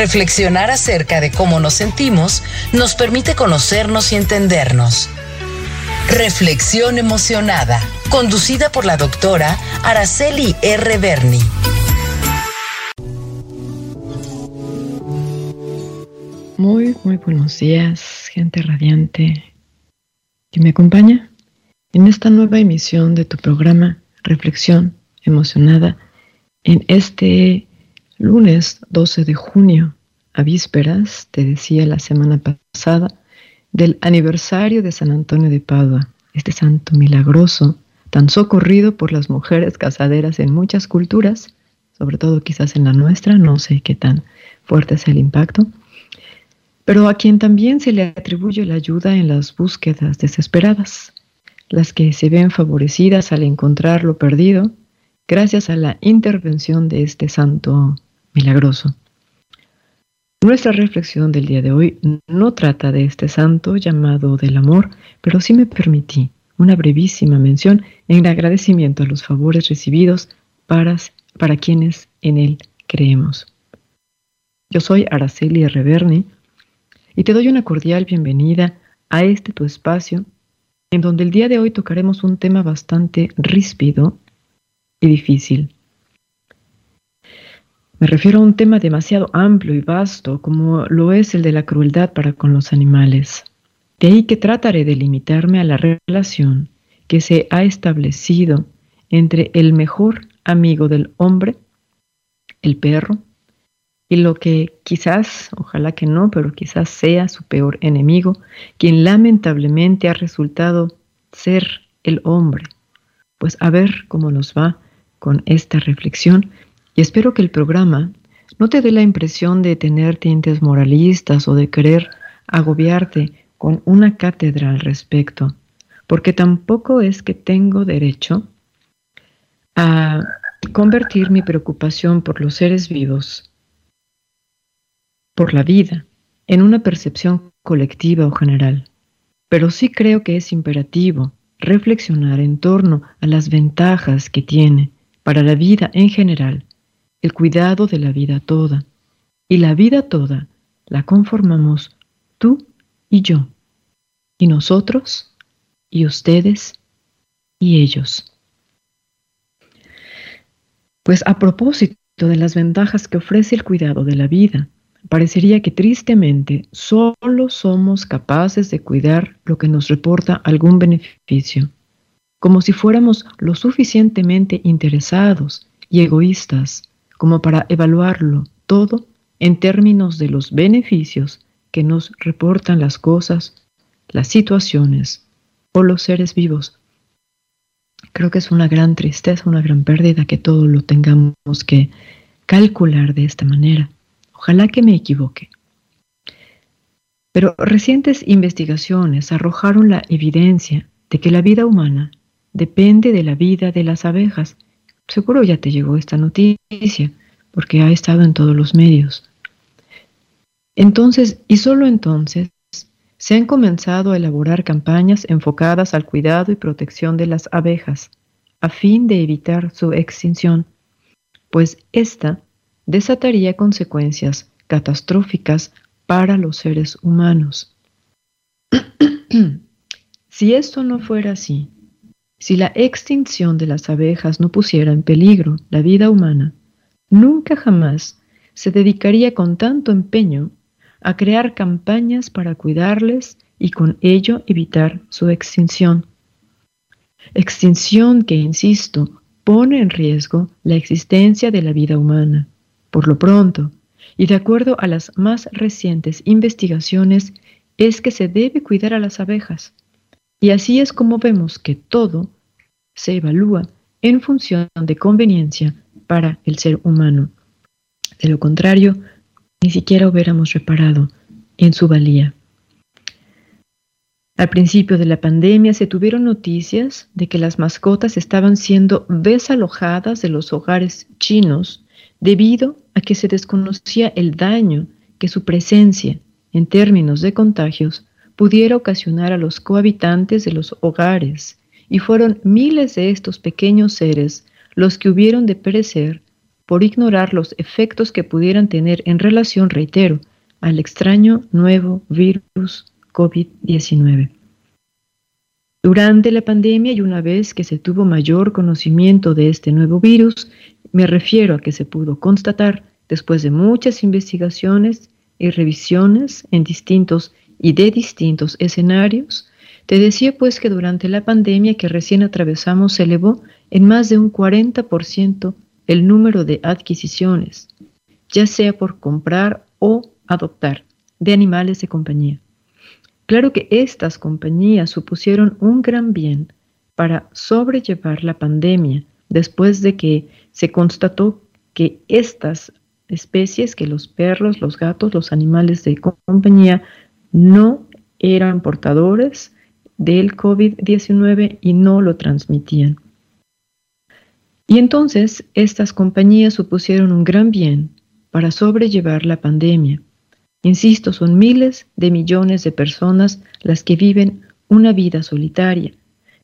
Reflexionar acerca de cómo nos sentimos nos permite conocernos y entendernos. Reflexión emocionada, conducida por la doctora Araceli R. Berni. Muy, muy buenos días, gente radiante que me acompaña en esta nueva emisión de tu programa Reflexión Emocionada en este Lunes 12 de junio, a vísperas, te decía la semana pasada, del aniversario de San Antonio de Padua, este santo milagroso, tan socorrido por las mujeres casaderas en muchas culturas, sobre todo quizás en la nuestra, no sé qué tan fuerte es el impacto, pero a quien también se le atribuye la ayuda en las búsquedas desesperadas, las que se ven favorecidas al encontrar lo perdido gracias a la intervención de este santo milagroso. Nuestra reflexión del día de hoy no trata de este santo llamado del amor, pero sí me permití una brevísima mención en agradecimiento a los favores recibidos para, para quienes en él creemos. Yo soy Araceli Reverni y te doy una cordial bienvenida a este tu espacio en donde el día de hoy tocaremos un tema bastante ríspido y difícil. Me refiero a un tema demasiado amplio y vasto como lo es el de la crueldad para con los animales. De ahí que trataré de limitarme a la relación que se ha establecido entre el mejor amigo del hombre, el perro, y lo que quizás, ojalá que no, pero quizás sea su peor enemigo, quien lamentablemente ha resultado ser el hombre. Pues a ver cómo nos va con esta reflexión y espero que el programa no te dé la impresión de tener tintes moralistas o de querer agobiarte con una cátedra al respecto, porque tampoco es que tengo derecho a convertir mi preocupación por los seres vivos, por la vida, en una percepción colectiva o general. Pero sí creo que es imperativo reflexionar en torno a las ventajas que tiene para la vida en general el cuidado de la vida toda. Y la vida toda la conformamos tú y yo, y nosotros, y ustedes, y ellos. Pues a propósito de las ventajas que ofrece el cuidado de la vida, parecería que tristemente solo somos capaces de cuidar lo que nos reporta algún beneficio, como si fuéramos lo suficientemente interesados y egoístas como para evaluarlo todo en términos de los beneficios que nos reportan las cosas, las situaciones o los seres vivos. Creo que es una gran tristeza, una gran pérdida que todo lo tengamos que calcular de esta manera. Ojalá que me equivoque. Pero recientes investigaciones arrojaron la evidencia de que la vida humana depende de la vida de las abejas Seguro ya te llegó esta noticia, porque ha estado en todos los medios. Entonces, y solo entonces, se han comenzado a elaborar campañas enfocadas al cuidado y protección de las abejas, a fin de evitar su extinción, pues ésta desataría consecuencias catastróficas para los seres humanos. si esto no fuera así, si la extinción de las abejas no pusiera en peligro la vida humana, nunca jamás se dedicaría con tanto empeño a crear campañas para cuidarles y con ello evitar su extinción. Extinción que, insisto, pone en riesgo la existencia de la vida humana. Por lo pronto, y de acuerdo a las más recientes investigaciones, es que se debe cuidar a las abejas, y así es como vemos que todo se evalúa en función de conveniencia para el ser humano. De lo contrario, ni siquiera hubiéramos reparado en su valía. Al principio de la pandemia se tuvieron noticias de que las mascotas estaban siendo desalojadas de los hogares chinos debido a que se desconocía el daño que su presencia en términos de contagios pudiera ocasionar a los cohabitantes de los hogares, y fueron miles de estos pequeños seres los que hubieron de perecer por ignorar los efectos que pudieran tener en relación, reitero, al extraño nuevo virus COVID-19. Durante la pandemia y una vez que se tuvo mayor conocimiento de este nuevo virus, me refiero a que se pudo constatar, después de muchas investigaciones y revisiones en distintos y de distintos escenarios, te decía pues que durante la pandemia que recién atravesamos se elevó en más de un 40% el número de adquisiciones, ya sea por comprar o adoptar, de animales de compañía. Claro que estas compañías supusieron un gran bien para sobrellevar la pandemia después de que se constató que estas especies, que los perros, los gatos, los animales de compañía, no eran portadores del COVID-19 y no lo transmitían. Y entonces estas compañías supusieron un gran bien para sobrellevar la pandemia. Insisto, son miles de millones de personas las que viven una vida solitaria,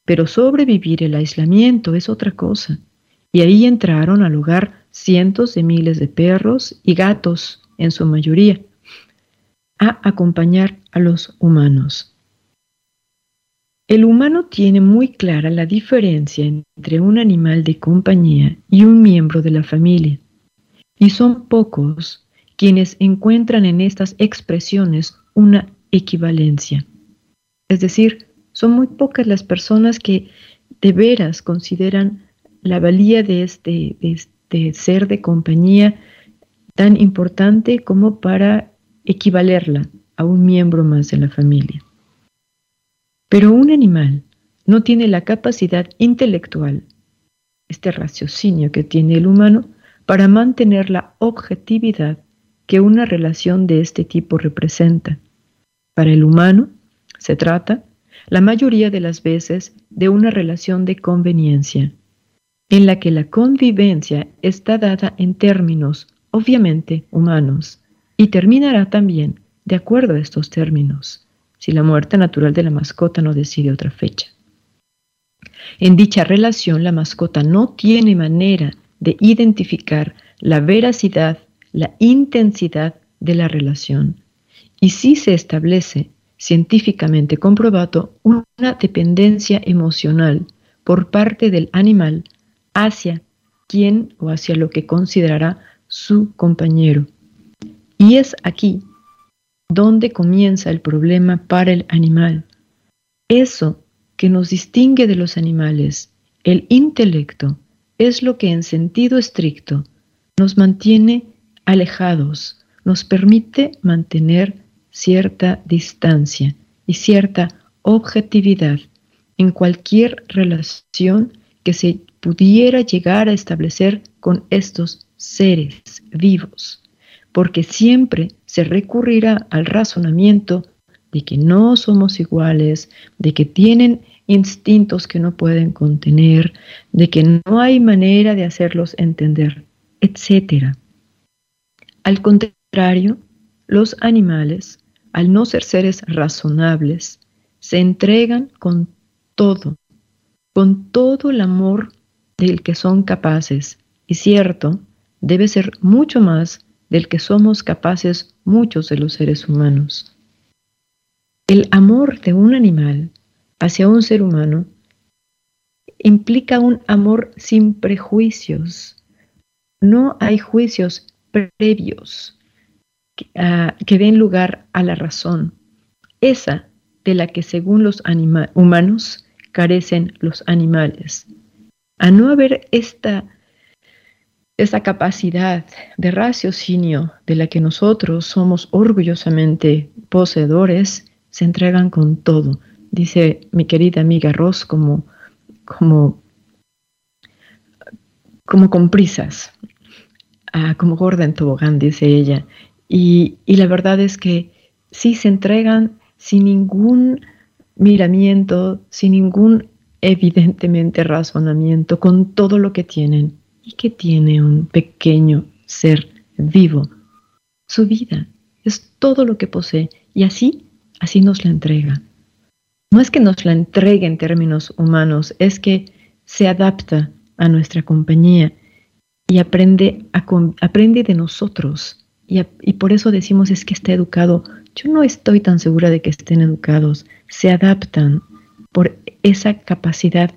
pero sobrevivir el aislamiento es otra cosa. Y ahí entraron al hogar cientos de miles de perros y gatos, en su mayoría, a acompañar a los humanos. El humano tiene muy clara la diferencia entre un animal de compañía y un miembro de la familia, y son pocos quienes encuentran en estas expresiones una equivalencia. Es decir, son muy pocas las personas que de veras consideran la valía de este, este ser de compañía tan importante como para equivalerla a un miembro más de la familia. Pero un animal no tiene la capacidad intelectual, este raciocinio que tiene el humano, para mantener la objetividad que una relación de este tipo representa. Para el humano se trata, la mayoría de las veces, de una relación de conveniencia, en la que la convivencia está dada en términos obviamente humanos y terminará también de acuerdo a estos términos si la muerte natural de la mascota no decide otra fecha. En dicha relación, la mascota no tiene manera de identificar la veracidad, la intensidad de la relación. Y si se establece científicamente comprobado una dependencia emocional por parte del animal hacia quien o hacia lo que considerará su compañero. Y es aquí dónde comienza el problema para el animal. Eso que nos distingue de los animales, el intelecto, es lo que en sentido estricto nos mantiene alejados, nos permite mantener cierta distancia y cierta objetividad en cualquier relación que se pudiera llegar a establecer con estos seres vivos porque siempre se recurrirá al razonamiento de que no somos iguales, de que tienen instintos que no pueden contener, de que no hay manera de hacerlos entender, etc. Al contrario, los animales, al no ser seres razonables, se entregan con todo, con todo el amor del que son capaces, y cierto, debe ser mucho más del que somos capaces muchos de los seres humanos. El amor de un animal hacia un ser humano implica un amor sin prejuicios. No hay juicios previos que, ah, den lugar a la razón, esa de la que según los humanos carecen los animales. A no haber esta esa capacidad de raciocinio de la que nosotros somos orgullosamente poseedores, se entregan con todo. Dice mi querida amiga Ross como, como, como con prisas, ah, como gorda en tobogán, dice ella. Y, y la verdad es que sí se entregan sin ningún miramiento, sin ningún evidentemente razonamiento, con todo lo que tienen y que tiene un pequeño ser vivo. Su vida es todo lo que posee y así, así nos la entrega. No es que nos la entregue en términos humanos, es que se adapta a nuestra compañía y aprende, aprende de nosotros. Y, y por eso decimos es que está educado. Yo no estoy tan segura de que estén educados. Se adaptan por esa capacidad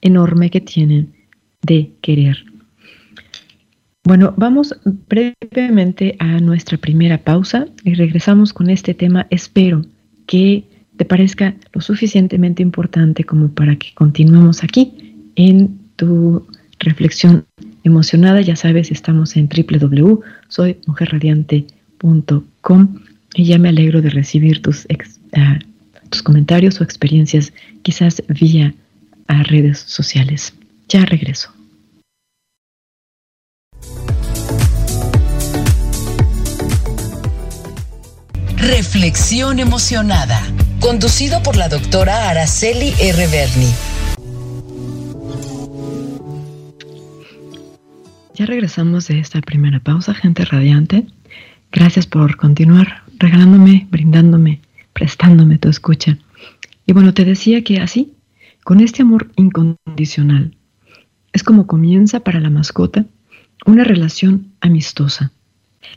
enorme que tienen de querer. Bueno, vamos brevemente a nuestra primera pausa y regresamos con este tema. Espero que te parezca lo suficientemente importante como para que continuemos aquí en tu reflexión emocionada. Ya sabes, estamos en www.soymujerradiante.com y ya me alegro de recibir tus, ah, tus comentarios o experiencias, quizás vía a redes sociales. Ya regreso. Reflexión emocionada, conducido por la doctora Araceli R. Berni. Ya regresamos de esta primera pausa, gente radiante. Gracias por continuar regalándome, brindándome, prestándome tu escucha. Y bueno, te decía que así, con este amor incondicional, es como comienza para la mascota una relación amistosa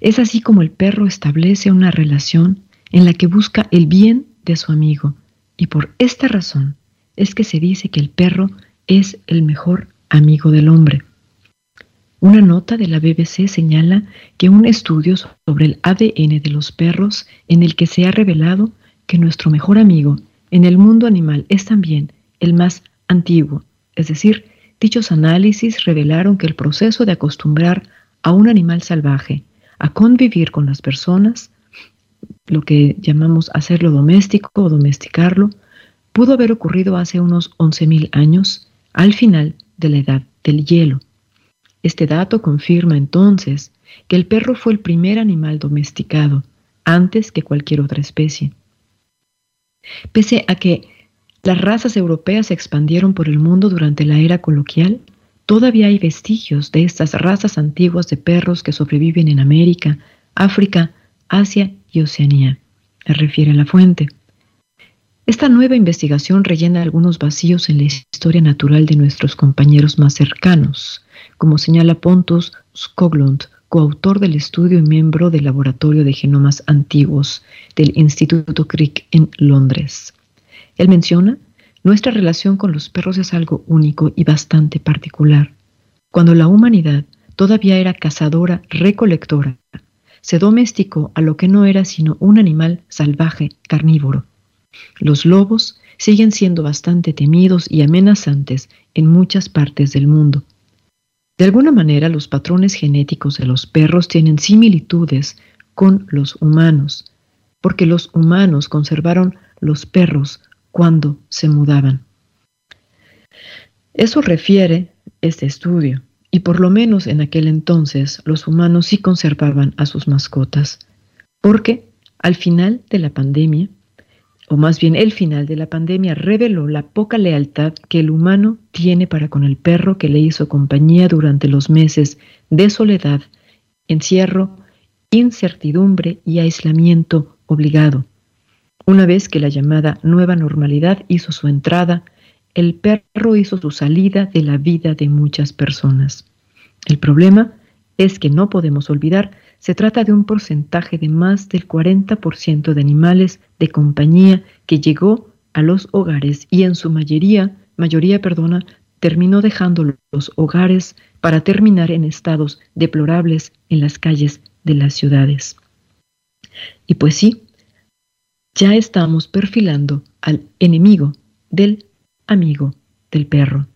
es así como el perro establece una relación en la que busca el bien de su amigo y por esta razón es que se dice que el perro es el mejor amigo del hombre. Una nota de la BBC señala que un estudio sobre el ADN de los perros en el que se ha revelado que nuestro mejor amigo en el mundo animal es también el más antiguo, es decir, dichos análisis revelaron que el proceso de acostumbrar a un animal salvaje a convivir con las personas, lo que llamamos hacerlo doméstico o domesticarlo, pudo haber ocurrido hace unos 11.000 años, al final de la edad del hielo. Este dato confirma entonces que el perro fue el primer animal domesticado, antes que cualquier otra especie. Pese a que las razas europeas se expandieron por el mundo durante la era coloquial, Todavía hay vestigios de estas razas antiguas de perros que sobreviven en América, África, Asia y Oceanía, refiere la fuente. Esta nueva investigación rellena algunos vacíos en la historia natural de nuestros compañeros más cercanos, como señala Pontus Skoglund, coautor del estudio y miembro del Laboratorio de Genomas Antiguos del Instituto Crick en Londres. Él menciona nuestra relación con los perros es algo único y bastante particular. Cuando la humanidad todavía era cazadora, recolectora, se domesticó a lo que no era sino un animal salvaje, carnívoro. Los lobos siguen siendo bastante temidos y amenazantes en muchas partes del mundo. De alguna manera los patrones genéticos de los perros tienen similitudes con los humanos, porque los humanos conservaron los perros cuando se mudaban. Eso refiere este estudio, y por lo menos en aquel entonces los humanos sí conservaban a sus mascotas, porque al final de la pandemia, o más bien el final de la pandemia, reveló la poca lealtad que el humano tiene para con el perro que le hizo compañía durante los meses de soledad, encierro, incertidumbre y aislamiento obligado. Una vez que la llamada nueva normalidad hizo su entrada, el perro hizo su salida de la vida de muchas personas. El problema es que no podemos olvidar, se trata de un porcentaje de más del 40% de animales de compañía que llegó a los hogares y en su mayoría, mayoría, perdona, terminó dejando los hogares para terminar en estados deplorables en las calles de las ciudades. Y pues sí, ya estamos perfilando al enemigo del amigo del perro.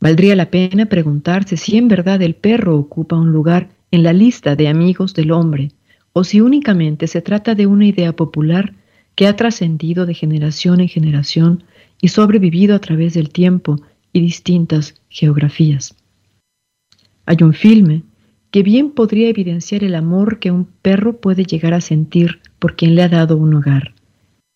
Valdría la pena preguntarse si en verdad el perro ocupa un lugar en la lista de amigos del hombre o si únicamente se trata de una idea popular que ha trascendido de generación en generación y sobrevivido a través del tiempo y distintas geografías. Hay un filme que bien podría evidenciar el amor que un perro puede llegar a sentir por quien le ha dado un hogar.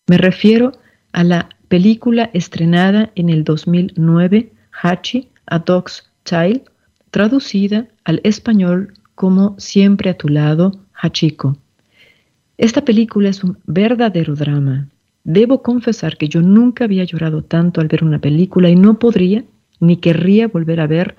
Me refiero a la película estrenada en el 2009, Hachi, A Dog's Child, traducida al español como Siempre a tu lado, Hachiko. Esta película es un verdadero drama. Debo confesar que yo nunca había llorado tanto al ver una película y no podría ni querría volver a ver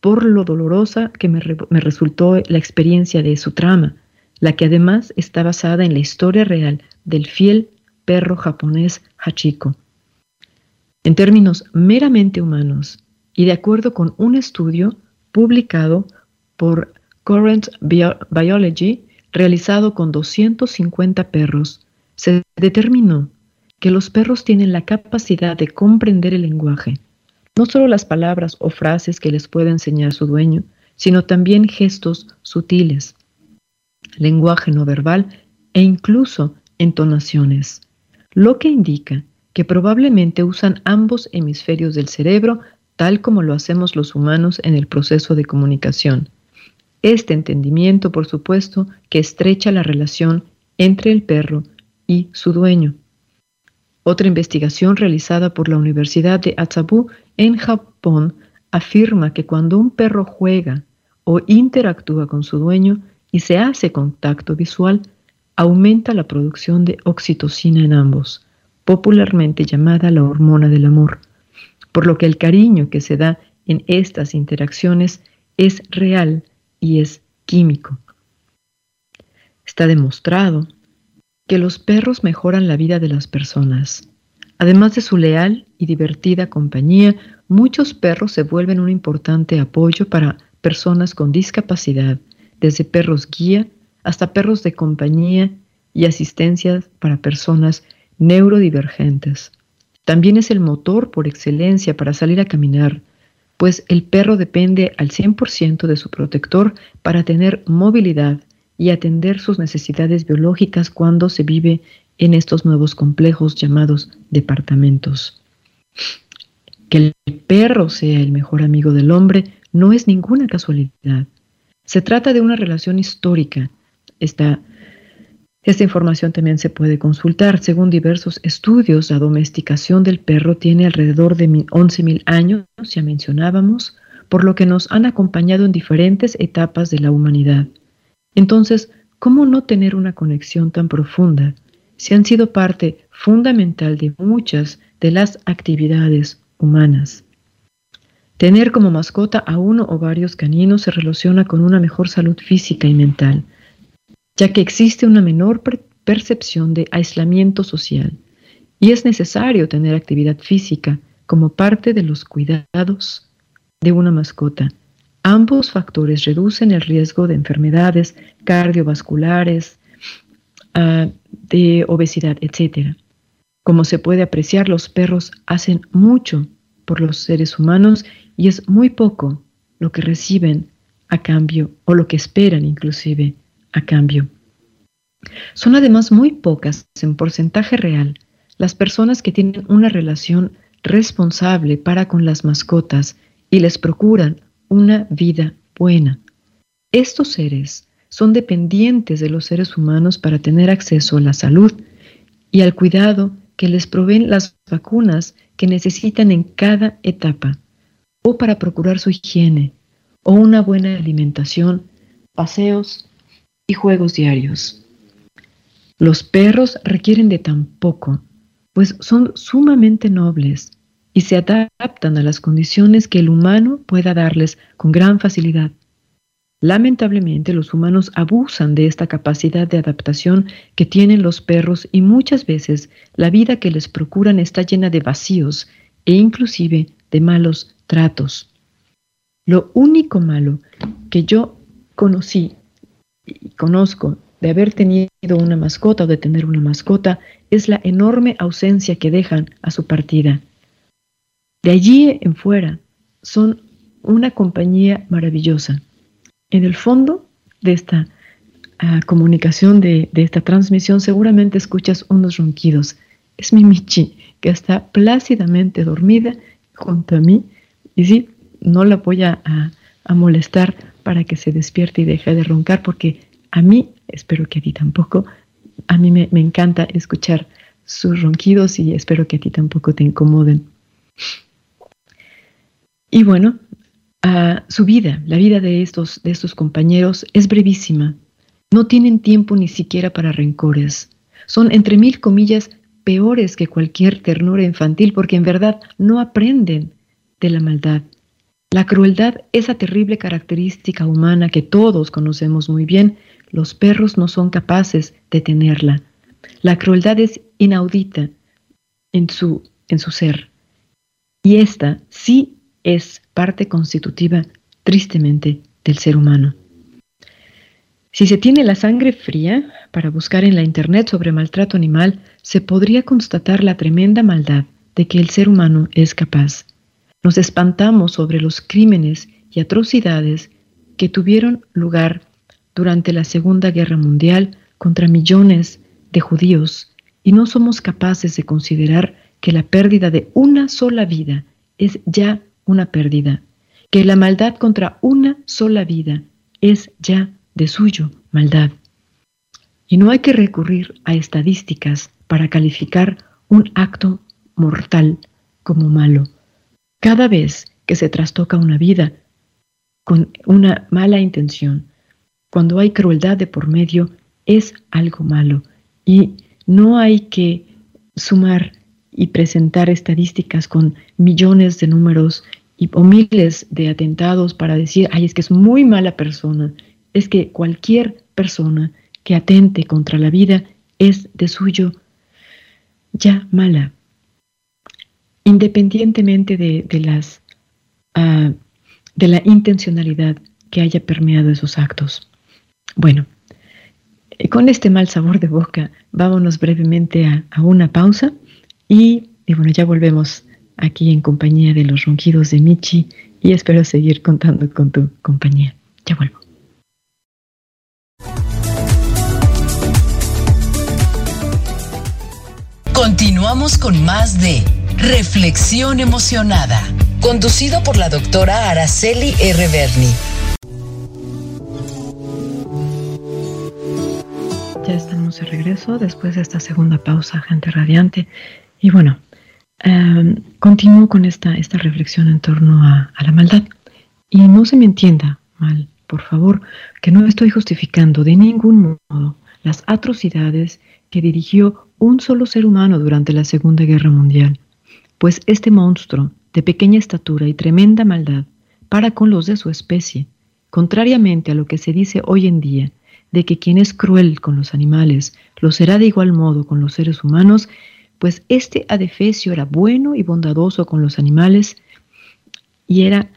por lo dolorosa que me, me resultó la experiencia de su trama, la que además está basada en la historia real del fiel perro japonés Hachiko. En términos meramente humanos y de acuerdo con un estudio publicado por Current Biology realizado con 250 perros, se determinó que los perros tienen la capacidad de comprender el lenguaje, no solo las palabras o frases que les puede enseñar su dueño, sino también gestos sutiles, lenguaje no verbal e incluso entonaciones, lo que indica que probablemente usan ambos hemisferios del cerebro tal como lo hacemos los humanos en el proceso de comunicación. Este entendimiento, por supuesto, que estrecha la relación entre el perro y su dueño. Otra investigación realizada por la Universidad de Atsabu en Japón afirma que cuando un perro juega o interactúa con su dueño y se hace contacto visual, aumenta la producción de oxitocina en ambos, popularmente llamada la hormona del amor, por lo que el cariño que se da en estas interacciones es real y es químico. Está demostrado que los perros mejoran la vida de las personas. Además de su leal y divertida compañía, muchos perros se vuelven un importante apoyo para personas con discapacidad, desde perros guía hasta perros de compañía y asistencia para personas neurodivergentes. También es el motor por excelencia para salir a caminar, pues el perro depende al 100% de su protector para tener movilidad y atender sus necesidades biológicas cuando se vive en estos nuevos complejos llamados departamentos. Que el perro sea el mejor amigo del hombre no es ninguna casualidad. Se trata de una relación histórica. Esta información también se puede consultar. Según diversos estudios, la domesticación del perro tiene alrededor de 11.000 años, ya mencionábamos, por lo que nos han acompañado en diferentes etapas de la humanidad. Entonces, ¿cómo no tener una conexión tan profunda si han sido parte fundamental de muchas de las actividades humanas? Tener como mascota a uno o varios caninos se relaciona con una mejor salud física y mental ya que existe una menor percepción de aislamiento social y es necesario tener actividad física como parte de los cuidados de una mascota. Ambos factores reducen el riesgo de enfermedades cardiovasculares, ah, de obesidad, etc. Como se puede apreciar, los perros hacen mucho por los seres humanos y es muy poco lo que reciben a cambio o lo que esperan inclusive a cambio. Son además muy pocas en porcentaje real las personas que tienen una relación responsable para con las mascotas y les procuran una vida buena. Estos seres son dependientes de los seres humanos para tener acceso a la salud y al cuidado que les proveen las vacunas que necesitan en cada etapa, o para procurar su higiene, o una buena alimentación, paseos y juegos diarios. Los perros requieren de tan poco, pues son sumamente nobles y se adaptan a las condiciones que el humano pueda darles con gran facilidad. Lamentablemente los humanos abusan de esta capacidad de adaptación que tienen los perros y muchas veces la vida que les procuran está llena de vacíos e inclusive de malos tratos. Lo único malo que yo conocí y conozco de haber tenido una mascota o de tener una mascota es la enorme ausencia que dejan a su partida. De allí en fuera son una compañía maravillosa. En el fondo de esta ah, comunicación, de, de, esta transmisión, seguramente escuchas unos ronquidos. Es mi Michi, que está plácidamente dormida junto a mí. Y sí, no la voy a, molestar para que se despierte y deje de roncar, porque a mí, espero que a ti tampoco, a mí me, encanta escuchar sus ronquidos y espero que a ti tampoco te incomoden. Y bueno, su vida, la vida de estos, de estos compañeros es brevísima. No tienen tiempo ni siquiera para rencores. Son, entre mil comillas, peores que cualquier ternura infantil porque en verdad no aprenden de la maldad. La crueldad, esa terrible característica humana que todos conocemos muy bien, los perros no son capaces de tenerla. La crueldad es inaudita en su, en su ser. Y esta sí es parte constitutiva, tristemente, del ser humano. Si se tiene la sangre fría para buscar en la Internet sobre maltrato animal, se podría constatar la tremenda maldad de que el ser humano es capaz. Nos espantamos sobre los crímenes y atrocidades que tuvieron lugar durante la Segunda Guerra Mundial contra millones de judíos y no somos capaces de considerar que la pérdida de una sola vida es ya una pérdida, que la maldad contra una sola vida es ya de suyo maldad. Y no hay que recurrir a estadísticas para calificar un acto mortal como malo. Cada vez que se trastoca una vida con una mala intención, cuando hay crueldad de por medio, es algo malo. Y no hay que sumar y presentar estadísticas con millones de números y, o miles de atentados para decir, ay, es que es muy mala persona. Es que cualquier persona que atente contra la vida es de suyo ya mala, independientemente de, las, ah, de la intencionalidad que haya permeado esos actos. Bueno, con este mal sabor de boca, vámonos brevemente a, una pausa y, y, bueno, ya volvemos aquí en compañía de los ronquidos de Michi y espero seguir contando con tu compañía. Ya vuelvo. Continuamos con más de Reflexión Emocionada, conducido por la doctora Araceli R. Berni. Ya estamos de regreso después de esta segunda pausa, gente radiante. Y bueno, em, continúo con esta, esta reflexión en torno a, a la maldad. Y no se me entienda mal, por favor, que no estoy justificando de ningún modo las atrocidades que dirigió un solo ser humano durante la Segunda Guerra Mundial, pues este monstruo, de pequeña estatura y tremenda maldad, para con los de su especie, contrariamente a lo que se dice hoy en día, de que quien es cruel con los animales lo será de igual modo con los seres humanos, pues este adefesio era bueno y bondadoso con los animales y era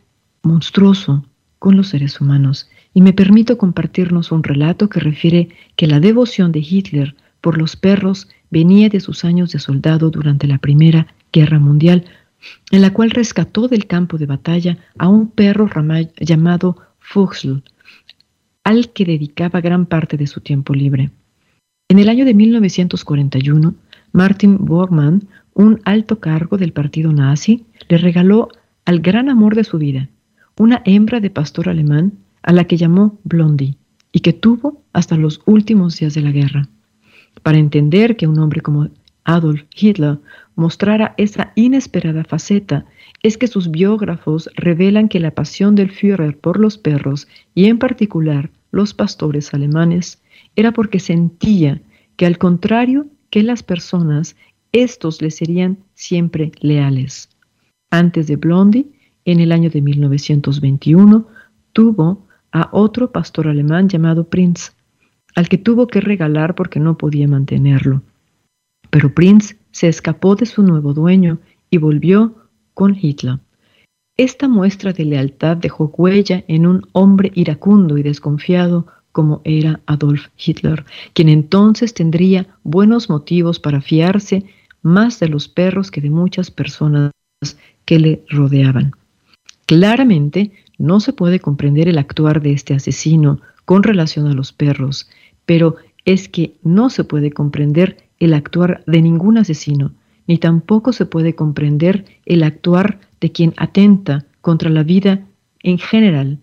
monstruoso con los seres humanos. Y me permito compartirnos un relato que refiere que la devoción de Hitler por los perros venía de sus años de soldado durante la Primera Guerra Mundial, en la cual rescató del campo de batalla a un perro llamado Fuchsl, al que dedicaba gran parte de su tiempo libre. En el año de 1941, Martin Bormann, un alto cargo del partido nazi, le regaló al gran amor de su vida, una hembra de pastor alemán a la que llamó Blondie y que tuvo hasta los últimos días de la guerra. Para entender que un hombre como Adolf Hitler mostrara esa inesperada faceta es que sus biógrafos revelan que la pasión del Führer por los perros, y en particular los pastores alemanes, era porque sentía que al contrario que las personas, estos le serían siempre leales. Antes de Blondie, en el año de 1921, tuvo a otro pastor alemán llamado Prinz, al que tuvo que regalar porque no podía mantenerlo. Pero Prinz se escapó de su nuevo dueño y volvió con Hitler. Esta muestra de lealtad dejó huella en un hombre iracundo y desconfiado como era Adolf Hitler, quien entonces tendría buenos motivos para fiarse más de los perros que de muchas personas que le rodeaban. Claramente no se puede comprender el actuar de este asesino con relación a los perros, pero es que no se puede comprender el actuar de ningún asesino, ni tampoco se puede comprender el actuar de quien atenta contra la vida en general,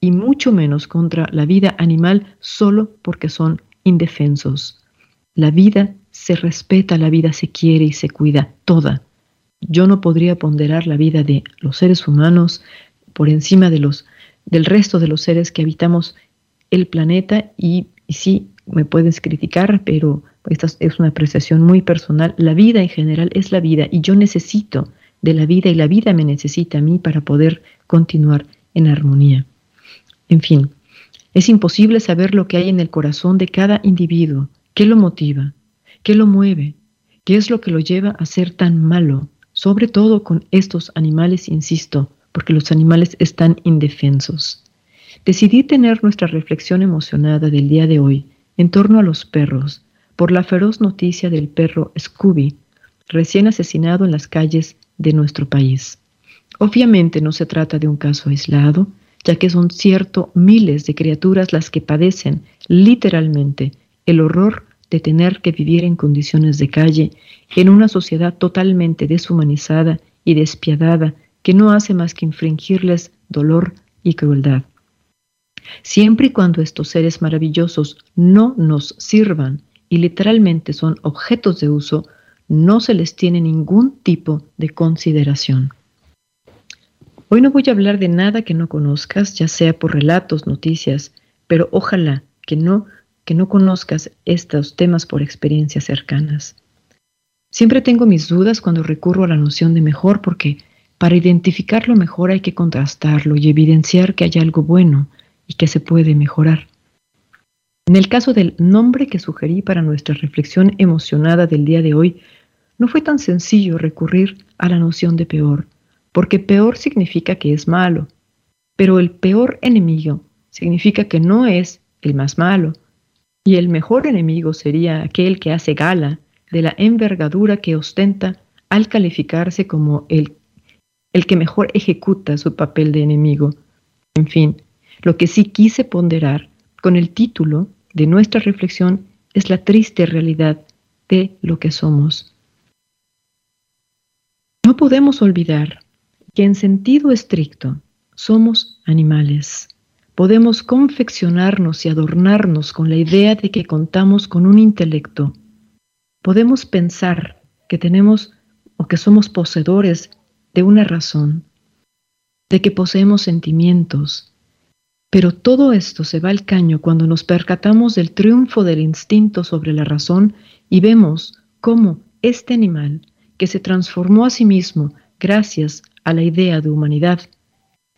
y mucho menos contra la vida animal solo porque son indefensos. La vida se respeta la vida, se quiere y se cuida toda. Yo no podría ponderar la vida de los seres humanos por encima de los, del resto de los seres que habitamos el planeta y, y sí, me puedes criticar, pero esta es una apreciación muy personal. La vida en general es la vida y yo necesito de la vida y la vida me necesita a mí para poder continuar en armonía. En fin, es imposible saber lo que hay en el corazón de cada individuo, qué lo motiva, qué lo mueve, qué es lo que lo lleva a ser tan malo, sobre todo con estos animales, insisto, porque los animales están indefensos. Decidí tener nuestra reflexión emocionada del día de hoy en torno a los perros, por la feroz noticia del perro Scooby, recién asesinado en las calles de nuestro país. Obviamente no se trata de un caso aislado, ya que son cierto miles de criaturas las que padecen literalmente el horror de tener que vivir en condiciones de calle en una sociedad totalmente deshumanizada y despiadada que no hace más que infringirles dolor y crueldad. Siempre y cuando estos seres maravillosos no nos sirvan y literalmente son objetos de uso, no se les tiene ningún tipo de consideración. Hoy no voy a hablar de nada que no conozcas, ya sea por relatos, noticias, pero ojalá que no que no conozcas estos temas por experiencias cercanas. Siempre tengo mis dudas cuando recurro a la noción de mejor porque para identificarlo mejor hay que contrastarlo y evidenciar que hay algo bueno y que se puede mejorar. En el caso del nombre que sugerí para nuestra reflexión emocionada del día de hoy, no fue tan sencillo recurrir a la noción de peor, porque peor significa que es malo, pero el peor enemigo significa que no es el más malo, y el mejor enemigo sería aquel que hace gala de la envergadura que ostenta al calificarse como el, el que mejor ejecuta su papel de enemigo. En fin, lo que sí quise ponderar con el título de nuestra reflexión es la triste realidad de lo que somos. No podemos olvidar que en sentido estricto somos animales. Podemos confeccionarnos y adornarnos con la idea de que contamos con un intelecto. Podemos pensar que tenemos o que somos poseedores de una razón, de que poseemos sentimientos, pero todo esto se va al caño cuando nos percatamos del triunfo del instinto sobre la razón y vemos cómo este animal, que se transformó a sí mismo gracias a la idea de humanidad,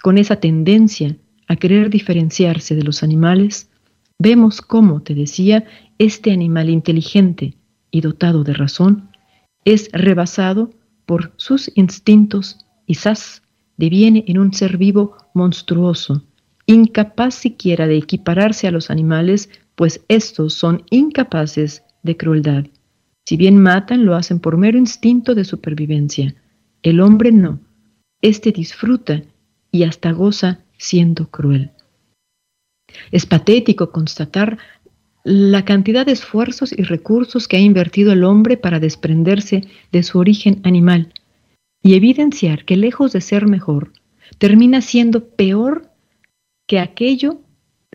con esa tendencia a querer diferenciarse de los animales, vemos cómo, te decía, este animal inteligente y dotado de razón es rebasado por sus instintos y zas deviene en un ser vivo monstruoso, incapaz siquiera de equipararse a los animales, pues estos son incapaces de crueldad. Si bien matan, lo hacen por mero instinto de supervivencia. El hombre no. Este disfruta y hasta goza siendo cruel. Es patético constatar la cantidad de esfuerzos y recursos que ha invertido el hombre para desprenderse de su origen animal y evidenciar que lejos de ser mejor, termina siendo peor que aquello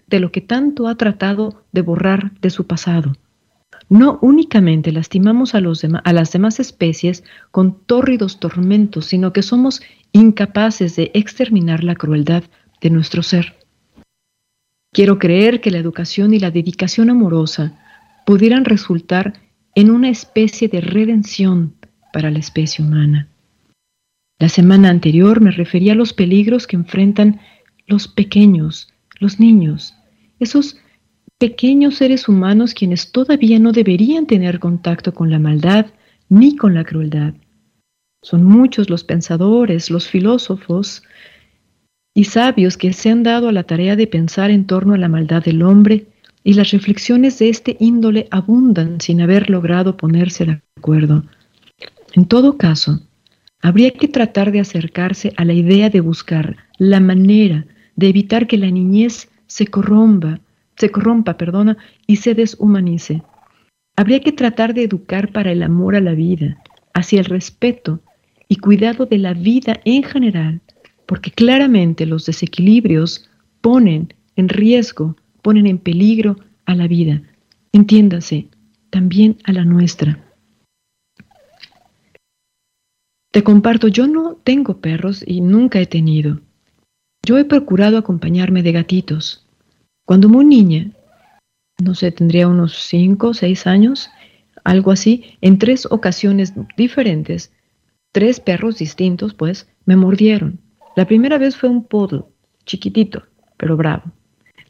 de lo que tanto ha tratado de borrar de su pasado. No únicamente lastimamos a, a las demás especies con tórridos tormentos, sino que somos incapaces de exterminar la crueldad de nuestro ser. Quiero creer que la educación y la dedicación amorosa pudieran resultar en una especie de redención para la especie humana. La semana anterior me refería a los peligros que enfrentan los pequeños, los niños, esos pequeños seres humanos quienes todavía no deberían tener contacto con la maldad ni con la crueldad. Son muchos los pensadores, los filósofos y sabios que se han dado a la tarea de pensar en torno a la maldad del hombre y las reflexiones de este índole abundan sin haber logrado ponerse de acuerdo. En todo caso, habría que tratar de acercarse a la idea de buscar la manera de evitar que la niñez se corrompa, se corrompa, perdona, y se deshumanice. Habría que tratar de educar para el amor a la vida, hacia el respeto y cuidado de la vida en general, porque claramente los desequilibrios ponen en riesgo, ponen en peligro a la vida. Entiéndase, también a la nuestra. Te comparto, yo no tengo perros y nunca he tenido. Yo he procurado acompañarme de gatitos. Cuando muy niña, no sé, tendría unos 5 o 6 años, algo así, en tres ocasiones diferentes, tres perros distintos, pues, me mordieron. La primera vez fue un poodle, chiquitito, pero bravo.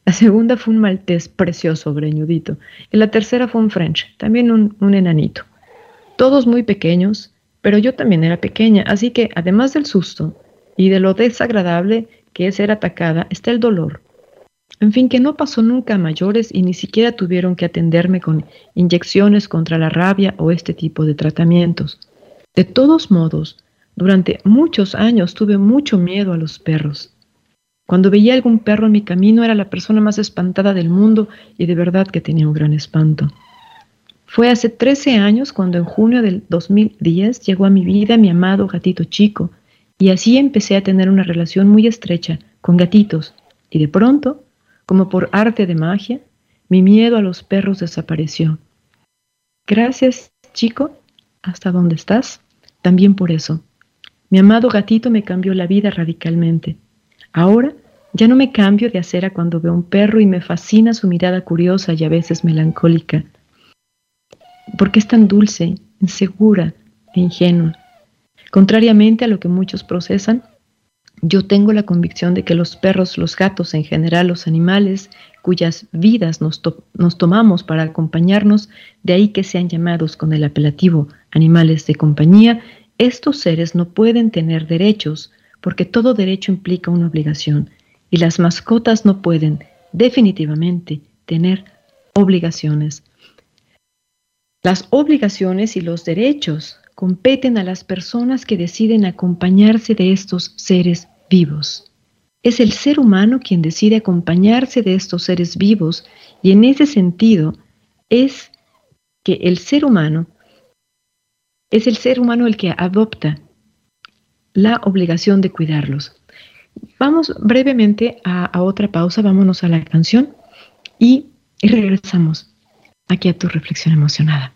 La segunda fue un maltés precioso, greñudito. Y la tercera fue un French, también un enanito. Todos muy pequeños, pero yo también era pequeña, así que además del susto y de lo desagradable que es ser atacada, está el dolor. En fin, que no pasó nunca a mayores y ni siquiera tuvieron que atenderme con inyecciones contra la rabia o este tipo de tratamientos. De todos modos, durante muchos años tuve mucho miedo a los perros. Cuando veía algún perro en mi camino era la persona más espantada del mundo y de verdad que tenía un gran espanto. Fue hace 13 años cuando en junio del 2010 llegó a mi vida mi amado gatito chico y así empecé a tener una relación muy estrecha con gatitos y de pronto, como por arte de magia, mi miedo a los perros desapareció. Gracias, chico, hasta dónde estás, también por eso. Mi amado gatito me cambió la vida radicalmente. Ahora ya no me cambio de acera cuando veo un perro y me fascina su mirada curiosa y a veces melancólica porque es tan dulce, insegura e ingenua. Contrariamente a lo que muchos procesan, yo tengo la convicción de que los perros, los gatos, en general los animales cuyas vidas nos, nos, tomamos para acompañarnos, de ahí que sean llamados con el apelativo animales de compañía, estos seres no pueden tener derechos, porque todo derecho implica una obligación, y las mascotas no pueden definitivamente tener obligaciones. Las obligaciones y los derechos competen a las personas que deciden acompañarse de estos seres vivos. Es el ser humano quien decide acompañarse de estos seres vivos y en ese sentido es que el ser humano es el ser humano el que adopta la obligación de cuidarlos. Vamos brevemente a, otra pausa, vámonos a la canción y regresamos aquí a tu reflexión emocionada.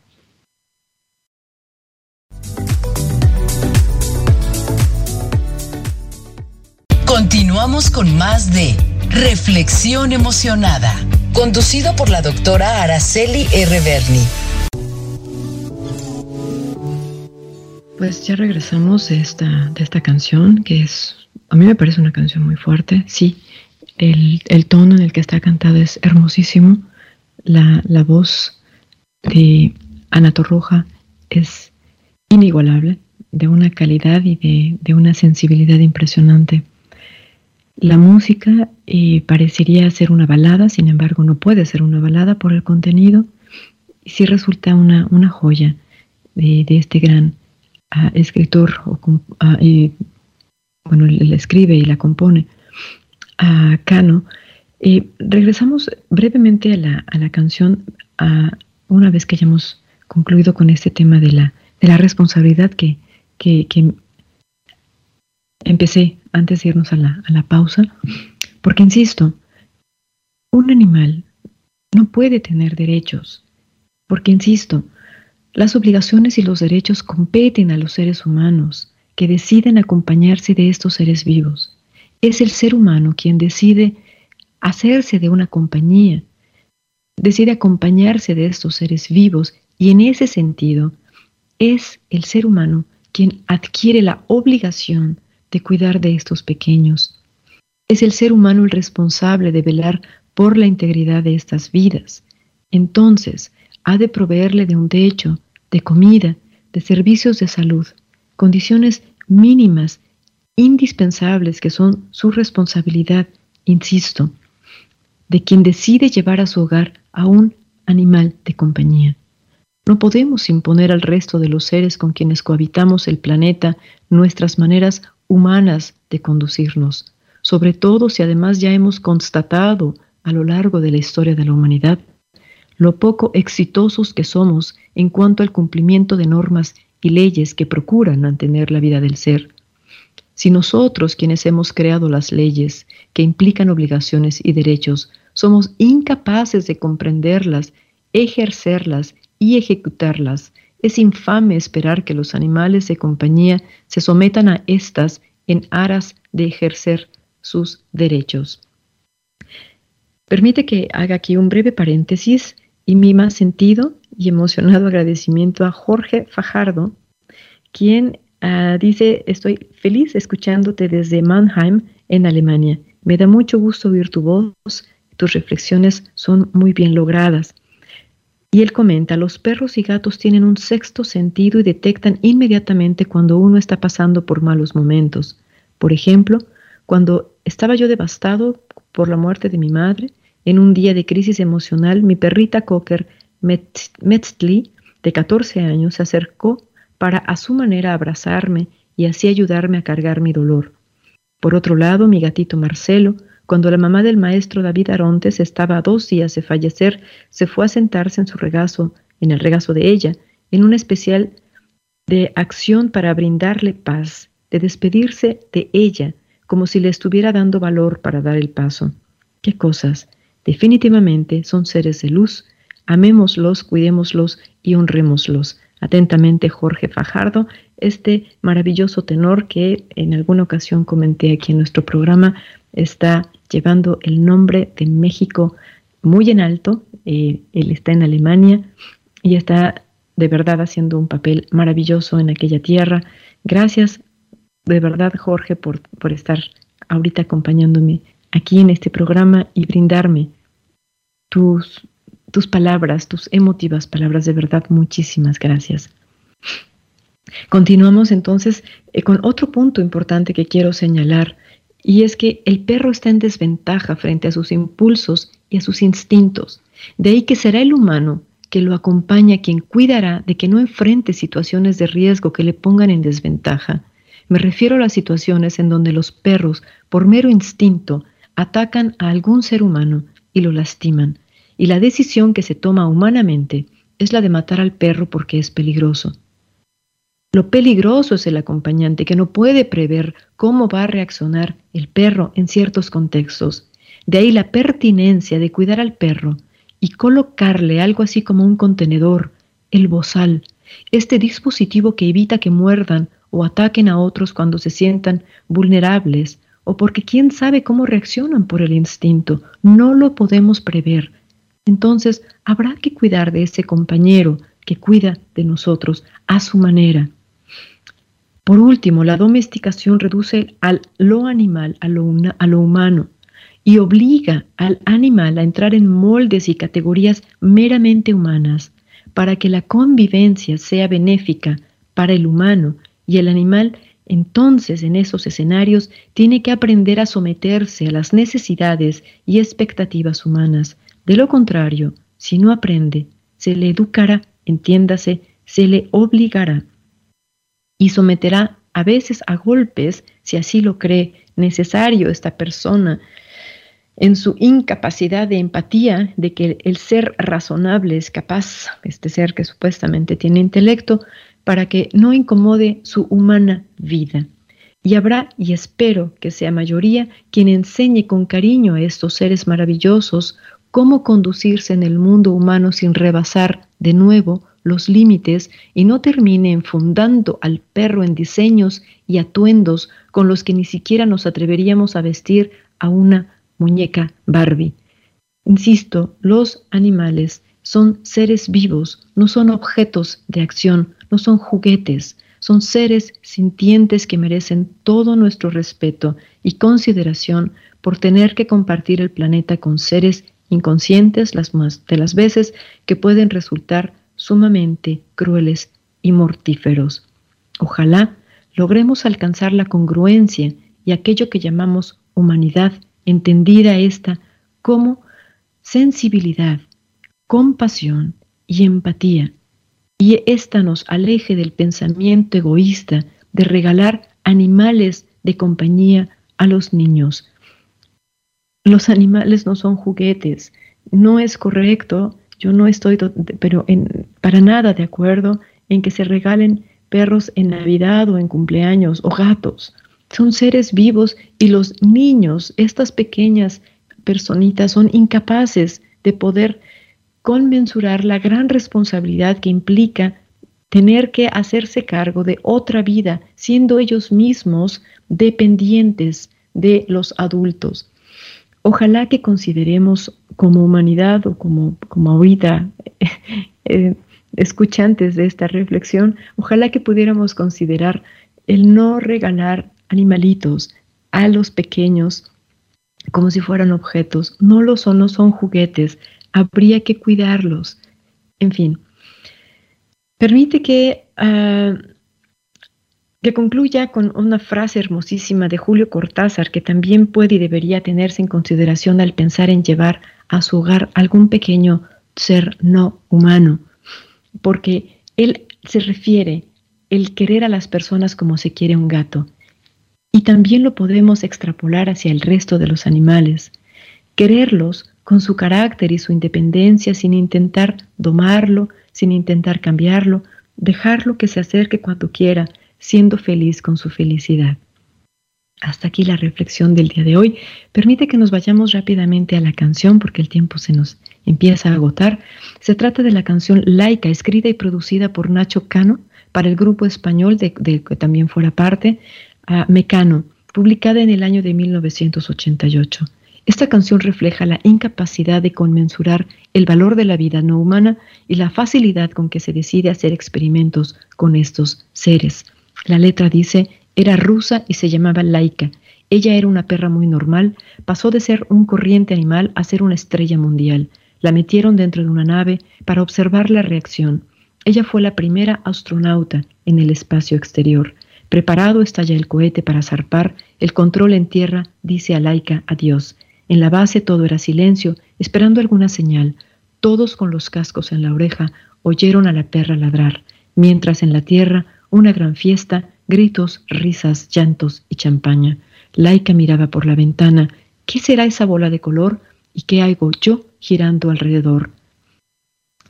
Continuamos con más de Reflexión Emocionada, conducido por la doctora Araceli R. Berni. Pues ya regresamos de esta, de esta canción, que es, a mí me parece una canción muy fuerte, sí, el, tono en el que está cantada es hermosísimo, la, voz de Ana Torroja es inigualable, de una calidad y de, una sensibilidad impresionante. La música eh, parecería ser una balada, sin embargo no puede ser una balada por el contenido, y sí resulta una, una joya de, este gran ah, escritor, o, ah, bueno, él, escribe y la compone, a Cano, eh, regresamos brevemente a la, a la canción una vez que hayamos concluido con este tema de la, de la responsabilidad que, que, empecé antes de irnos a la, a la pausa, porque insisto, un animal no puede tener derechos, porque insisto, las obligaciones y los derechos competen a los seres humanos que deciden acompañarse de estos seres vivos. Es el ser humano quien decide hacerse de una compañía, decide acompañarse de estos seres vivos y en ese sentido es el ser humano quien adquiere la obligación de cuidar de estos pequeños. Es el ser humano el responsable de velar por la integridad de estas vidas. Entonces, ha de proveerle de un techo, de comida, de servicios de salud, condiciones mínimas, indispensables que son su responsabilidad, insisto, de quien decide llevar a su hogar a un animal de compañía. No podemos imponer al resto de los seres con quienes cohabitamos el planeta nuestras maneras humanas de conducirnos, sobre todo si además ya hemos constatado a lo largo de la historia de la humanidad lo poco exitosos que somos en cuanto al cumplimiento de normas y leyes que procuran mantener la vida del ser. Si nosotros, quienes hemos creado las leyes que implican obligaciones y derechos, somos incapaces de comprenderlas, ejercerlas y ejecutarlas. Es infame esperar que los animales de compañía se sometan a estas en aras de ejercer sus derechos. Permite que haga aquí un breve paréntesis y mi más sentido y emocionado agradecimiento a Jorge Fajardo, quien ah, dice, estoy feliz escuchándote desde Mannheim, en Alemania. Me da mucho gusto oír tu voz, tus reflexiones son muy bien logradas. Y él comenta, los perros y gatos tienen un sexto sentido y detectan inmediatamente cuando uno está pasando por malos momentos. Por ejemplo, cuando estaba yo devastado por la muerte de mi madre, en un día de crisis emocional, mi perrita Cocker Metzli, de 14 años, se acercó para a su manera abrazarme y así ayudarme a cargar mi dolor. Por otro lado, mi gatito Marcelo, cuando la mamá del maestro David Arontes estaba a dos días de fallecer, se fue a sentarse en su regazo, en el regazo de ella, en una especial de acción para brindarle paz, de despedirse de ella, como si le estuviera dando valor para dar el paso. ¿Qué cosas? Definitivamente son seres de luz. Amémoslos, cuidémoslos y honrémoslos. Atentamente, Jorge Fajardo, este maravilloso tenor que en alguna ocasión comenté aquí en nuestro programa, está llevando el nombre de México muy en alto. Eh, él está en Alemania y está de verdad haciendo un papel maravilloso en aquella tierra. Gracias de verdad, Jorge, por, por estar ahorita acompañándome aquí en este programa y brindarme tus, tus palabras, tus emotivas palabras. De verdad, muchísimas gracias. Continuamos entonces eh, con otro punto importante que quiero señalar, y es que el perro está en desventaja frente a sus impulsos y a sus instintos. De ahí que será el humano que lo acompaña quien cuidará de que no enfrente situaciones de riesgo que le pongan en desventaja. Me refiero a las situaciones en donde los perros, por mero instinto, atacan a algún ser humano y lo lastiman, y la decisión que se toma humanamente es la de matar al perro porque es peligroso. Lo peligroso es el acompañante que no puede prever cómo va a reaccionar el perro en ciertos contextos. De ahí la pertinencia de cuidar al perro y colocarle algo así como un contenedor, el bozal, este dispositivo que evita que muerdan o ataquen a otros cuando se sientan vulnerables o porque quién sabe cómo reaccionan por el instinto. No lo podemos prever. Entonces habrá que cuidar de ese compañero que cuida de nosotros a su manera. Por último, la domesticación reduce lo animal a lo humano y obliga al animal a entrar en moldes y categorías meramente humanas para que la convivencia sea benéfica para el humano y el animal entonces en esos escenarios tiene que aprender a someterse a las necesidades y expectativas humanas. De lo contrario, si no aprende, se le educará, entiéndase, se le obligará y someterá a veces a golpes, si así lo cree necesario esta persona, en su incapacidad de empatía, de que el ser razonable es capaz, este ser que supuestamente tiene intelecto, para que no incomode su humana vida. Y habrá, y espero que sea mayoría, quien enseñe con cariño a estos seres maravillosos cómo conducirse en el mundo humano sin rebasar de nuevo los límites y no termine enfundando al perro en diseños y atuendos con los que ni siquiera nos atreveríamos a vestir a una muñeca Barbie. Insisto, los animales son seres vivos, no son objetos de acción, no son juguetes, son seres sintientes que merecen todo nuestro respeto y consideración por tener que compartir el planeta con seres inconscientes las más de las veces que pueden resultar sumamente crueles y mortíferos. Ojalá logremos alcanzar la congruencia y aquello que llamamos humanidad, entendida esta como sensibilidad, compasión y empatía y ésta nos aleje del pensamiento egoísta de regalar animales de compañía a los niños. Los animales no son juguetes, no es correcto, yo no estoy, pero en, para nada de acuerdo en que se regalen perros en Navidad o en cumpleaños o gatos. Son seres vivos y los niños, estas pequeñas personitas, son incapaces de poder conmensurar la gran responsabilidad que implica tener que hacerse cargo de otra vida, siendo ellos mismos dependientes de los adultos. Ojalá que consideremos como humanidad o como, como ahorita eh, escuchantes de esta reflexión, ojalá que pudiéramos considerar el no regalar animalitos a los pequeños como si fueran objetos. No lo son, no son juguetes. Habría que cuidarlos. En fin, permite que, ah, que concluya con una frase hermosísima de Julio Cortázar que también puede y debería tenerse en consideración al pensar en llevar a su hogar algún pequeño ser no humano, porque él se refiere el querer a las personas como se quiere un gato. Y también lo podemos extrapolar hacia el resto de los animales. Quererlos con su carácter y su independencia sin intentar domarlo, sin intentar cambiarlo, dejarlo que se acerque cuando quiera, siendo feliz con su felicidad. Hasta aquí la reflexión del día de hoy. Permite que nos vayamos rápidamente a la canción porque el tiempo se nos empieza a agotar. Se trata de la canción Laica, escrita y producida por Nacho Cano para el grupo español de, que también fuera parte, Mecano, publicada en el año de 1988. Esta canción refleja la incapacidad de conmensurar el valor de la vida no humana y la facilidad con que se decide hacer experimentos con estos seres. La letra dice, era rusa y se llamaba Laika. Ella era una perra muy normal, pasó de ser un corriente animal a ser una estrella mundial. La metieron dentro de una nave para observar la reacción. Ella fue la primera astronauta en el espacio exterior. Preparado está ya el cohete para zarpar, el control en tierra dice a Laika adiós. En la base todo era silencio, esperando alguna señal. Todos con los cascos en la oreja oyeron a la perra ladrar, mientras en la tierra una gran fiesta gritos, risas, llantos y champaña. Laika miraba por la ventana. ¿Qué será esa bola de color? ¿Y qué hago yo girando alrededor?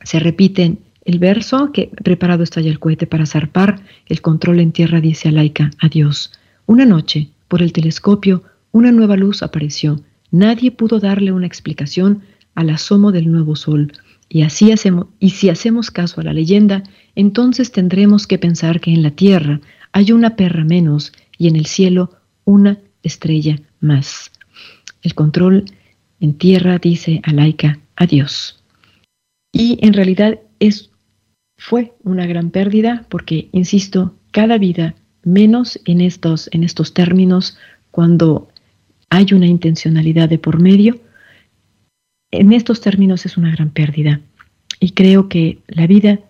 Se repiten el verso que preparado está ya el cohete para zarpar, el control en tierra dice a Laika, adiós. Una noche, por el telescopio, una nueva luz apareció. Nadie pudo darle una explicación al asomo del nuevo sol. Y, así hacemos, y si hacemos caso a la leyenda, entonces tendremos que pensar que en la tierra hay una perra menos y en el cielo una estrella más. El control en tierra dice a Laika adiós. Y en realidad es, fue una gran pérdida porque, insisto, cada vida, menos en estos, en estos términos, cuando hay una intencionalidad de por medio, en estos términos es una gran pérdida. Y creo que la vida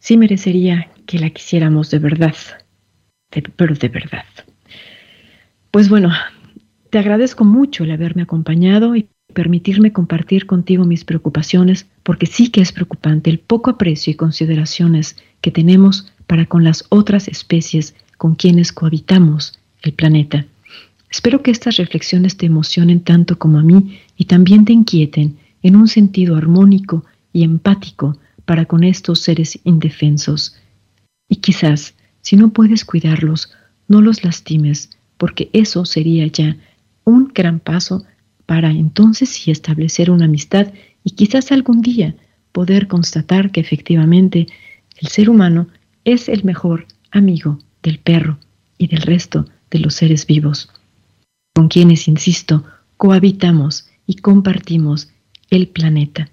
sí merecería que la quisiéramos de verdad, pero de verdad. Pues bueno, te agradezco mucho el haberme acompañado y permitirme compartir contigo mis preocupaciones, porque sí que es preocupante el poco aprecio y consideraciones que tenemos para con las otras especies con quienes cohabitamos el planeta. Espero que estas reflexiones te emocionen tanto como a mí y también te inquieten en un sentido armónico y empático para con estos seres indefensos. Y quizás si no puedes cuidarlos, no los lastimes, porque eso sería ya un gran paso para entonces sí establecer una amistad y quizás algún día poder constatar que efectivamente el ser humano es el mejor amigo del perro y del resto de los seres vivos, con quienes, insisto, cohabitamos y compartimos el planeta.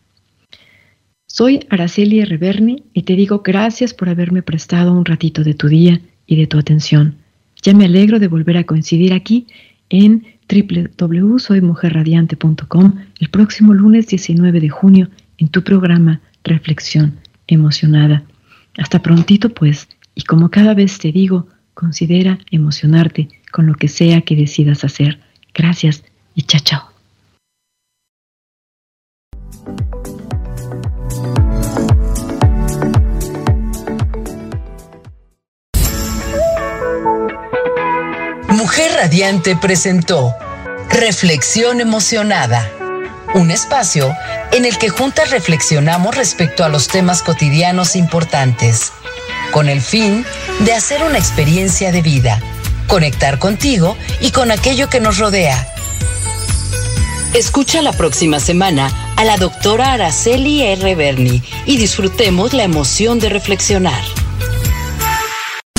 Soy Araceli Reverni y te digo gracias por haberme prestado un ratito de tu día y de tu atención. Ya me alegro de volver a coincidir aquí en www.soymujerradiante.com el próximo lunes 19 de junio en tu programa Reflexión Emocionada. Hasta prontito pues, y como cada vez te digo, considera emocionarte con lo que sea que decidas hacer. Gracias y chao chao. Mujer Radiante presentó Reflexión Emocionada, un espacio en el que juntas reflexionamos respecto a los temas cotidianos importantes, con el fin de hacer una experiencia de vida, conectar contigo y con aquello que nos rodea. Escucha la próxima semana a la doctora Araceli R. Berni y disfrutemos la emoción de reflexionar.